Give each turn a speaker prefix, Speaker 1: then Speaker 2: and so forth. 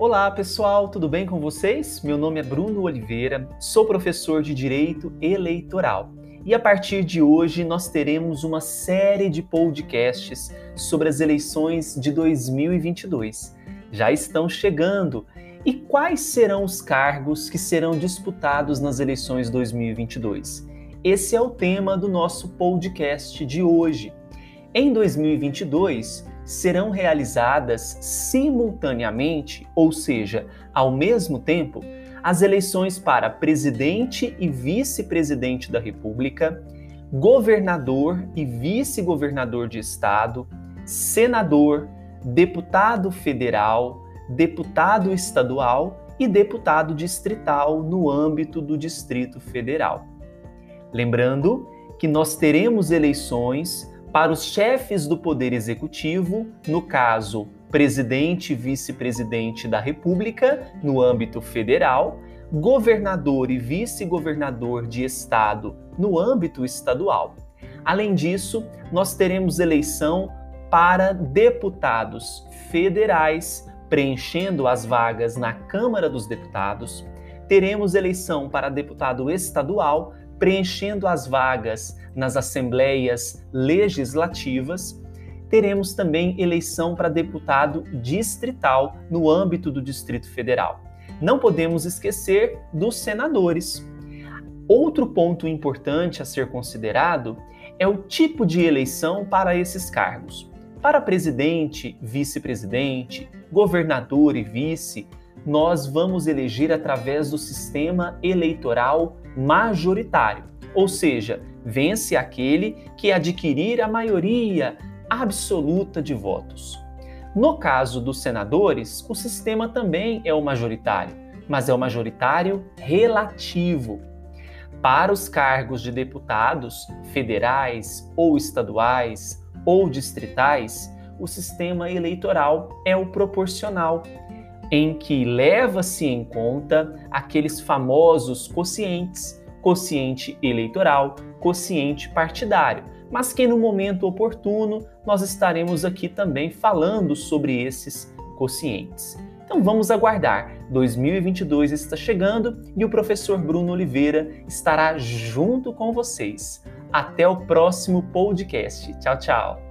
Speaker 1: Olá pessoal, tudo bem com vocês? Meu nome é Bruno Oliveira, sou professor de Direito Eleitoral e a partir de hoje nós teremos uma série de podcasts sobre as eleições de 2022. Já estão chegando e quais serão os cargos que serão disputados nas eleições 2022? Esse é o tema do nosso podcast de hoje. Em 2022, serão realizadas simultaneamente, ou seja, ao mesmo tempo, as eleições para presidente e vice-presidente da República, governador e vice-governador de estado, senador, deputado federal, deputado estadual e deputado distrital no âmbito do Distrito Federal. Lembrando que nós teremos eleições para os chefes do Poder Executivo, no caso, presidente e vice-presidente da República, no âmbito federal, governador e vice-governador de estado, no âmbito estadual. Além disso, nós teremos eleição para deputados federais, preenchendo as vagas na Câmara dos Deputados. Teremos eleição para deputado estadual, preenchendo as vagas nas assembleias legislativas. Teremos também eleição para deputado distrital no âmbito do Distrito Federal. Não podemos esquecer dos senadores. Outro ponto importante a ser considerado é o tipo de eleição para esses cargos. Para presidente, vice-presidente, governador e vice, nós vamos eleger através do sistema eleitoral majoritário, ou seja, vence aquele que adquirir a maioria absoluta de votos. No caso dos senadores, o sistema também é o majoritário, mas é o majoritário relativo. Para os cargos de deputados federais ou estaduais ou distritais, o sistema eleitoral é o proporcional, em que leva-se em conta aqueles famosos quocientes, quociente eleitoral, quociente partidário, mas que no momento oportuno nós estaremos aqui também falando sobre esses quocientes. Então vamos aguardar. 2022 está chegando e o professor Bruno Oliveira estará junto com vocês. Até o próximo podcast. Tchau, tchau.